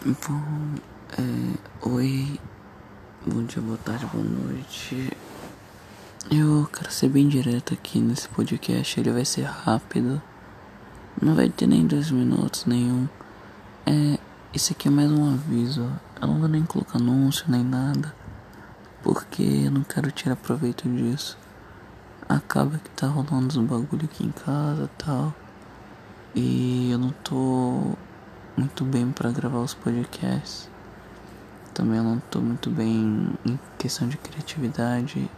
Bom, é, oi, bom dia, boa tarde, boa noite. Eu quero ser bem direto aqui nesse podcast, ele vai ser rápido, não vai ter nem dois minutos nenhum. É, esse aqui é mais um aviso, eu não vou nem colocar anúncio nem nada, porque eu não quero tirar proveito disso. Acaba que tá rolando uns bagulho aqui em casa tal, e eu não tô muito bem para gravar os podcasts. Também eu não tô muito bem em questão de criatividade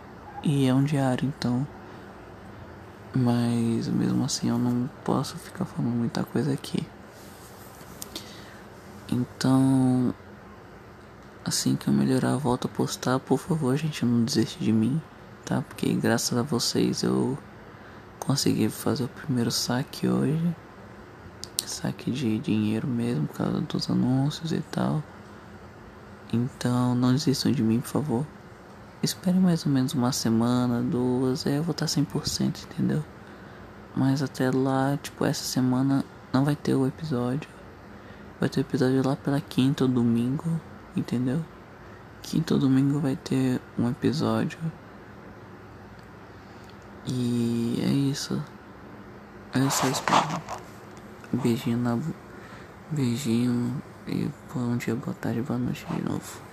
e é um diário, então. Mas mesmo assim eu não posso ficar falando muita coisa aqui. Então, assim que eu melhorar, volto a postar. Por favor, gente, não desiste de mim, tá? Porque graças a vocês eu consegui fazer o primeiro saque hoje saque de dinheiro mesmo por causa dos anúncios e tal. Então não desistam de mim, por favor. Espere mais ou menos uma semana, duas, aí eu vou estar 100%, entendeu? Mas até lá, tipo, essa semana não vai ter o episódio. Vai ter o episódio lá pela quinta ou domingo, entendeu? Quinta ou domingo vai ter um episódio. E é isso. É só isso. Beijinho na. Beijinho e bom dia, boa tarde, boa noite de novo.